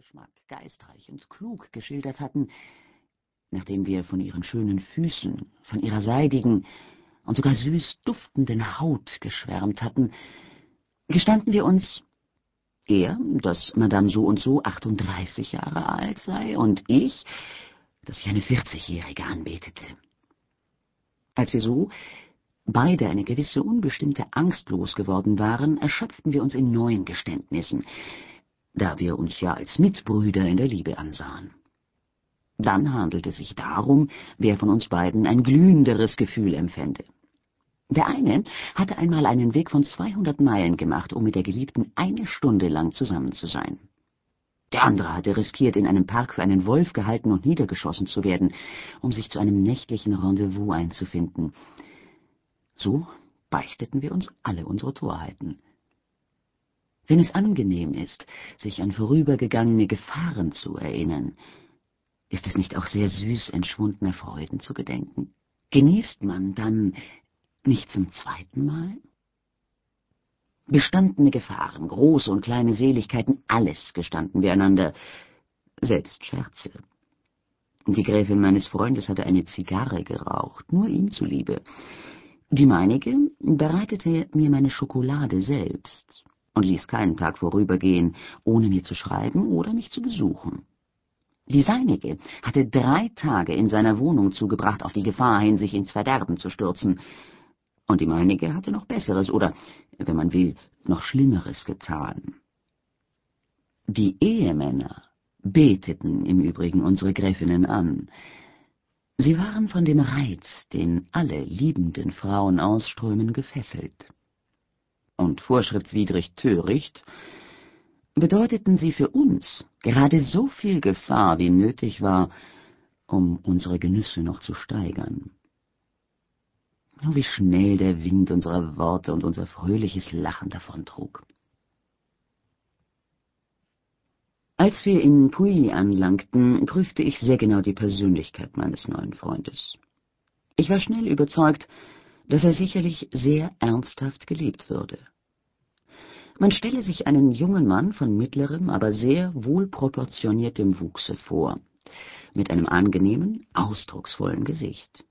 Geschmack geistreich und klug geschildert hatten, nachdem wir von ihren schönen Füßen, von ihrer seidigen und sogar süß duftenden Haut geschwärmt hatten, gestanden wir uns, er, dass Madame so und so 38 Jahre alt sei, und ich, dass ich eine 40-Jährige anbetete. Als wir so beide eine gewisse unbestimmte Angst losgeworden waren, erschöpften wir uns in neuen Geständnissen, da wir uns ja als Mitbrüder in der Liebe ansahen. Dann handelte es sich darum, wer von uns beiden ein glühenderes Gefühl empfände. Der eine hatte einmal einen Weg von 200 Meilen gemacht, um mit der Geliebten eine Stunde lang zusammen zu sein. Der andere hatte riskiert, in einem Park für einen Wolf gehalten und niedergeschossen zu werden, um sich zu einem nächtlichen Rendezvous einzufinden. So beichteten wir uns alle unsere Torheiten. Wenn es angenehm ist, sich an vorübergegangene Gefahren zu erinnern, ist es nicht auch sehr süß, entschwundener Freuden zu gedenken? Genießt man dann nicht zum zweiten Mal? Bestandene Gefahren, große und kleine Seligkeiten, alles gestanden wir einander, selbst Scherze. Die Gräfin meines Freundes hatte eine Zigarre geraucht, nur ihm zuliebe. Die meinige bereitete mir meine Schokolade selbst und ließ keinen Tag vorübergehen, ohne mir zu schreiben oder mich zu besuchen. Die seinige hatte drei Tage in seiner Wohnung zugebracht, auf die Gefahr hin, sich ins Verderben zu stürzen, und die meinige hatte noch Besseres oder, wenn man will, noch Schlimmeres getan. Die Ehemänner beteten im Übrigen unsere Gräfinnen an. Sie waren von dem Reiz, den alle liebenden Frauen ausströmen, gefesselt. Und vorschriftswidrig töricht, bedeuteten sie für uns gerade so viel Gefahr, wie nötig war, um unsere Genüsse noch zu steigern. Nur wie schnell der Wind unsere Worte und unser fröhliches Lachen davontrug. Als wir in Puy anlangten, prüfte ich sehr genau die Persönlichkeit meines neuen Freundes. Ich war schnell überzeugt, dass er sicherlich sehr ernsthaft geliebt würde. Man stelle sich einen jungen Mann von mittlerem, aber sehr wohlproportioniertem Wuchse vor, mit einem angenehmen, ausdrucksvollen Gesicht.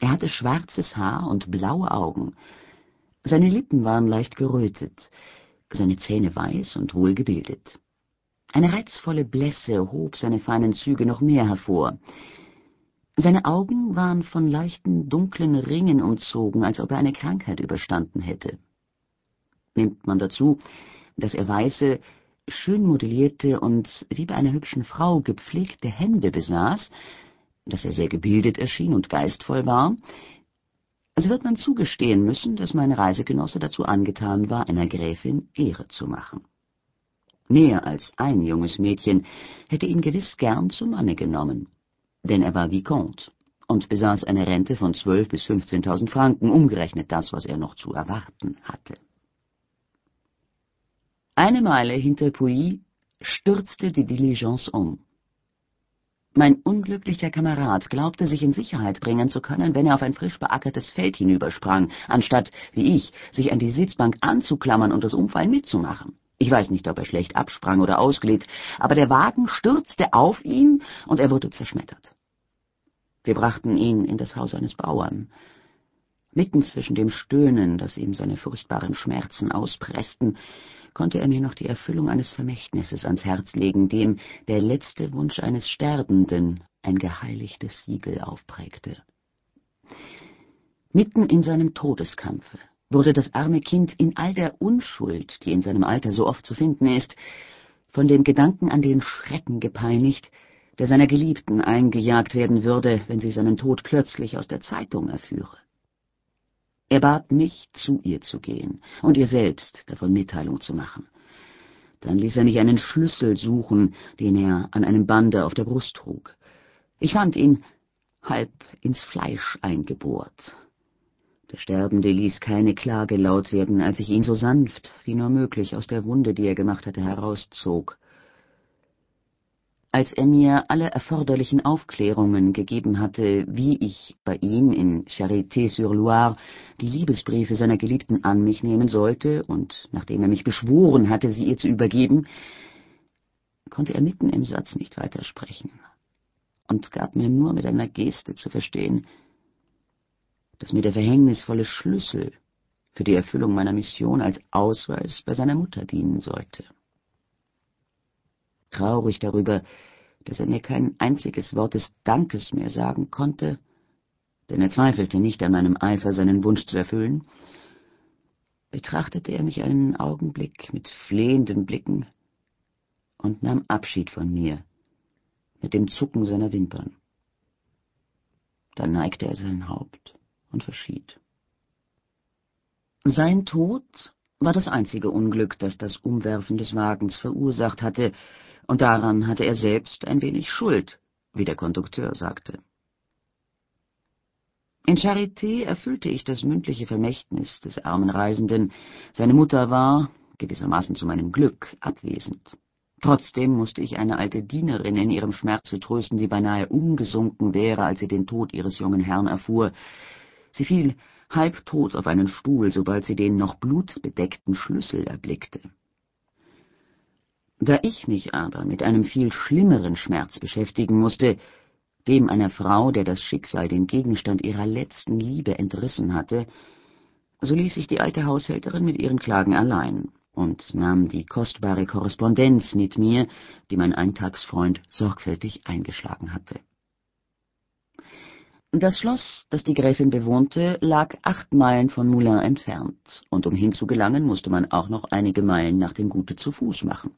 Er hatte schwarzes Haar und blaue Augen. Seine Lippen waren leicht gerötet, seine Zähne weiß und wohlgebildet. Eine reizvolle Blässe hob seine feinen Züge noch mehr hervor. Seine Augen waren von leichten, dunklen Ringen umzogen, als ob er eine Krankheit überstanden hätte. Nimmt man dazu, dass er weiße, schön modellierte und wie bei einer hübschen Frau gepflegte Hände besaß, dass er sehr gebildet erschien und geistvoll war, so wird man zugestehen müssen, dass mein Reisegenosse dazu angetan war, einer Gräfin Ehre zu machen. Mehr als ein junges Mädchen hätte ihn gewiss gern zum Manne genommen, denn er war Vicomte und besaß eine Rente von zwölf bis fünfzehntausend Franken, umgerechnet das, was er noch zu erwarten hatte. Eine Meile hinter Pouilly stürzte die Diligence um. Mein unglücklicher Kamerad glaubte, sich in Sicherheit bringen zu können, wenn er auf ein frisch beackertes Feld hinübersprang, anstatt, wie ich, sich an die Sitzbank anzuklammern und das Umfallen mitzumachen. Ich weiß nicht, ob er schlecht absprang oder ausglitt, aber der Wagen stürzte auf ihn und er wurde zerschmettert. Wir brachten ihn in das Haus eines Bauern. Mitten zwischen dem Stöhnen, das ihm seine furchtbaren Schmerzen auspressten, konnte er mir noch die Erfüllung eines Vermächtnisses ans Herz legen, dem der letzte Wunsch eines Sterbenden ein geheiligtes Siegel aufprägte. Mitten in seinem Todeskampfe wurde das arme Kind in all der Unschuld, die in seinem Alter so oft zu finden ist, von dem Gedanken an den Schrecken gepeinigt, der seiner Geliebten eingejagt werden würde, wenn sie seinen Tod plötzlich aus der Zeitung erführe. Er bat mich, zu ihr zu gehen und ihr selbst davon Mitteilung zu machen. Dann ließ er mich einen Schlüssel suchen, den er an einem Bande auf der Brust trug. Ich fand ihn halb ins Fleisch eingebohrt. Der Sterbende ließ keine Klage laut werden, als ich ihn so sanft wie nur möglich aus der Wunde, die er gemacht hatte, herauszog. Als er mir alle erforderlichen Aufklärungen gegeben hatte, wie ich bei ihm in Charité-sur-Loire die Liebesbriefe seiner Geliebten an mich nehmen sollte, und nachdem er mich beschworen hatte, sie ihr zu übergeben, konnte er mitten im Satz nicht weitersprechen und gab mir nur mit einer Geste zu verstehen, dass mir der verhängnisvolle Schlüssel für die Erfüllung meiner Mission als Ausweis bei seiner Mutter dienen sollte. Traurig darüber, dass er mir kein einziges Wort des Dankes mehr sagen konnte, denn er zweifelte nicht an meinem Eifer, seinen Wunsch zu erfüllen, betrachtete er mich einen Augenblick mit flehenden Blicken und nahm Abschied von mir mit dem Zucken seiner Wimpern. Dann neigte er sein Haupt und verschied. Sein Tod war das einzige Unglück, das das Umwerfen des Wagens verursacht hatte, und daran hatte er selbst ein wenig Schuld, wie der Kondukteur sagte. In Charité erfüllte ich das mündliche Vermächtnis des armen Reisenden. Seine Mutter war, gewissermaßen zu meinem Glück, abwesend. Trotzdem musste ich eine alte Dienerin in ihrem Schmerze trösten, die beinahe umgesunken wäre, als sie den Tod ihres jungen Herrn erfuhr. Sie fiel halbtot auf einen Stuhl, sobald sie den noch blutbedeckten Schlüssel erblickte. Da ich mich aber mit einem viel schlimmeren Schmerz beschäftigen musste, dem einer Frau, der das Schicksal den Gegenstand ihrer letzten Liebe entrissen hatte, so ließ sich die alte Haushälterin mit ihren Klagen allein und nahm die kostbare Korrespondenz mit mir, die mein Eintagsfreund sorgfältig eingeschlagen hatte. Das Schloss, das die Gräfin bewohnte, lag acht Meilen von Moulins entfernt, und um hinzugelangen, musste man auch noch einige Meilen nach dem Gute zu Fuß machen.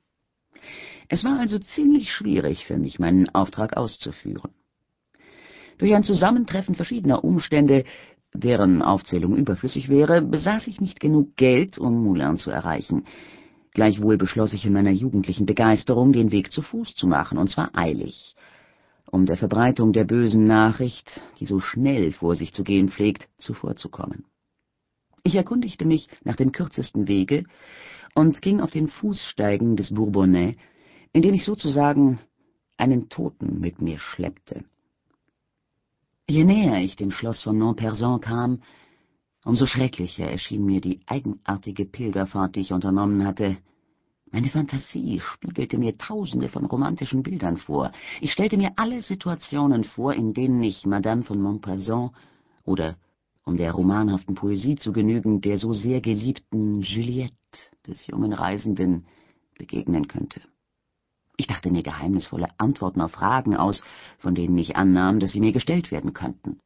Es war also ziemlich schwierig für mich, meinen Auftrag auszuführen. Durch ein Zusammentreffen verschiedener Umstände, deren Aufzählung überflüssig wäre, besaß ich nicht genug Geld, um Moulin zu erreichen. Gleichwohl beschloss ich in meiner jugendlichen Begeisterung, den Weg zu Fuß zu machen, und zwar eilig, um der Verbreitung der bösen Nachricht, die so schnell vor sich zu gehen pflegt, zuvorzukommen. Ich erkundigte mich nach dem kürzesten Wege und ging auf den Fußsteigen des Bourbonnais, indem ich sozusagen einen Toten mit mir schleppte. Je näher ich dem Schloss von Montpersan kam, umso schrecklicher erschien mir die eigenartige Pilgerfahrt, die ich unternommen hatte. Meine Fantasie spiegelte mir tausende von romantischen Bildern vor. Ich stellte mir alle Situationen vor, in denen ich Madame von Montpersan oder, um der romanhaften Poesie zu genügen, der so sehr geliebten Juliette des jungen Reisenden begegnen könnte. Ich dachte mir geheimnisvolle Antworten auf Fragen aus, von denen ich annahm, dass sie mir gestellt werden könnten.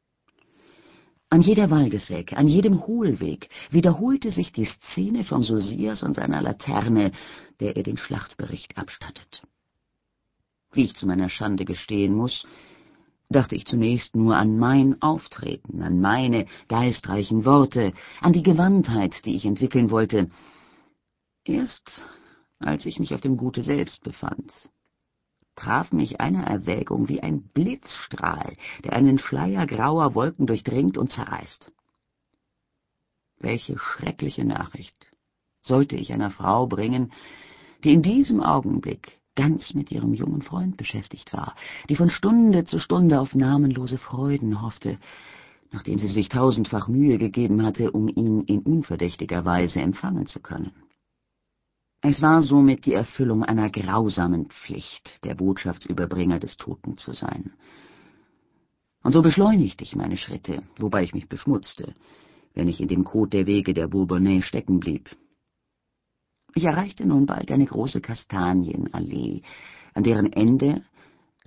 An jeder Waldesecke, an jedem Hohlweg wiederholte sich die Szene von Sosias und seiner Laterne, der er den Schlachtbericht abstattet. Wie ich zu meiner Schande gestehen muss, dachte ich zunächst nur an mein Auftreten, an meine geistreichen Worte, an die Gewandtheit, die ich entwickeln wollte. Erst als ich mich auf dem Gute selbst befand, traf mich eine Erwägung wie ein Blitzstrahl, der einen Schleier grauer Wolken durchdringt und zerreißt. Welche schreckliche Nachricht sollte ich einer Frau bringen, die in diesem Augenblick ganz mit ihrem jungen Freund beschäftigt war, die von Stunde zu Stunde auf namenlose Freuden hoffte, nachdem sie sich tausendfach Mühe gegeben hatte, um ihn in unverdächtiger Weise empfangen zu können. Es war somit die Erfüllung einer grausamen Pflicht, der Botschaftsüberbringer des Toten zu sein. Und so beschleunigte ich meine Schritte, wobei ich mich beschmutzte, wenn ich in dem Kot der Wege der Bourbonnais stecken blieb. Ich erreichte nun bald eine große Kastanienallee, an deren Ende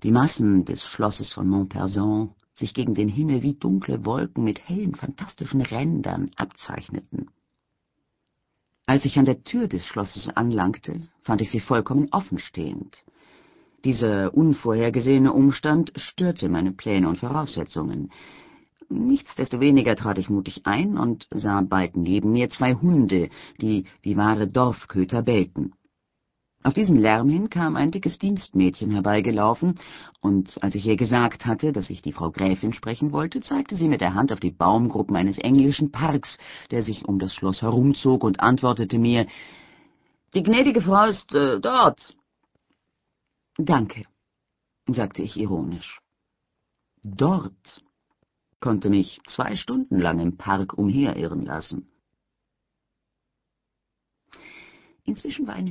die Massen des Schlosses von Montpersan sich gegen den Himmel wie dunkle Wolken mit hellen, fantastischen Rändern abzeichneten. Als ich an der Tür des Schlosses anlangte, fand ich sie vollkommen offenstehend. Dieser unvorhergesehene Umstand störte meine Pläne und Voraussetzungen. Nichtsdestoweniger trat ich mutig ein und sah bald neben mir zwei Hunde, die wie wahre Dorfköter bellten. Auf diesen Lärm hin kam ein dickes Dienstmädchen herbeigelaufen, und als ich ihr gesagt hatte, dass ich die Frau Gräfin sprechen wollte, zeigte sie mit der Hand auf die Baumgruppen eines englischen Parks, der sich um das Schloss herumzog, und antwortete mir, »Die gnädige Frau ist äh, dort.« »Danke«, sagte ich ironisch. »Dort« konnte mich zwei Stunden lang im Park umherirren lassen. Inzwischen war ein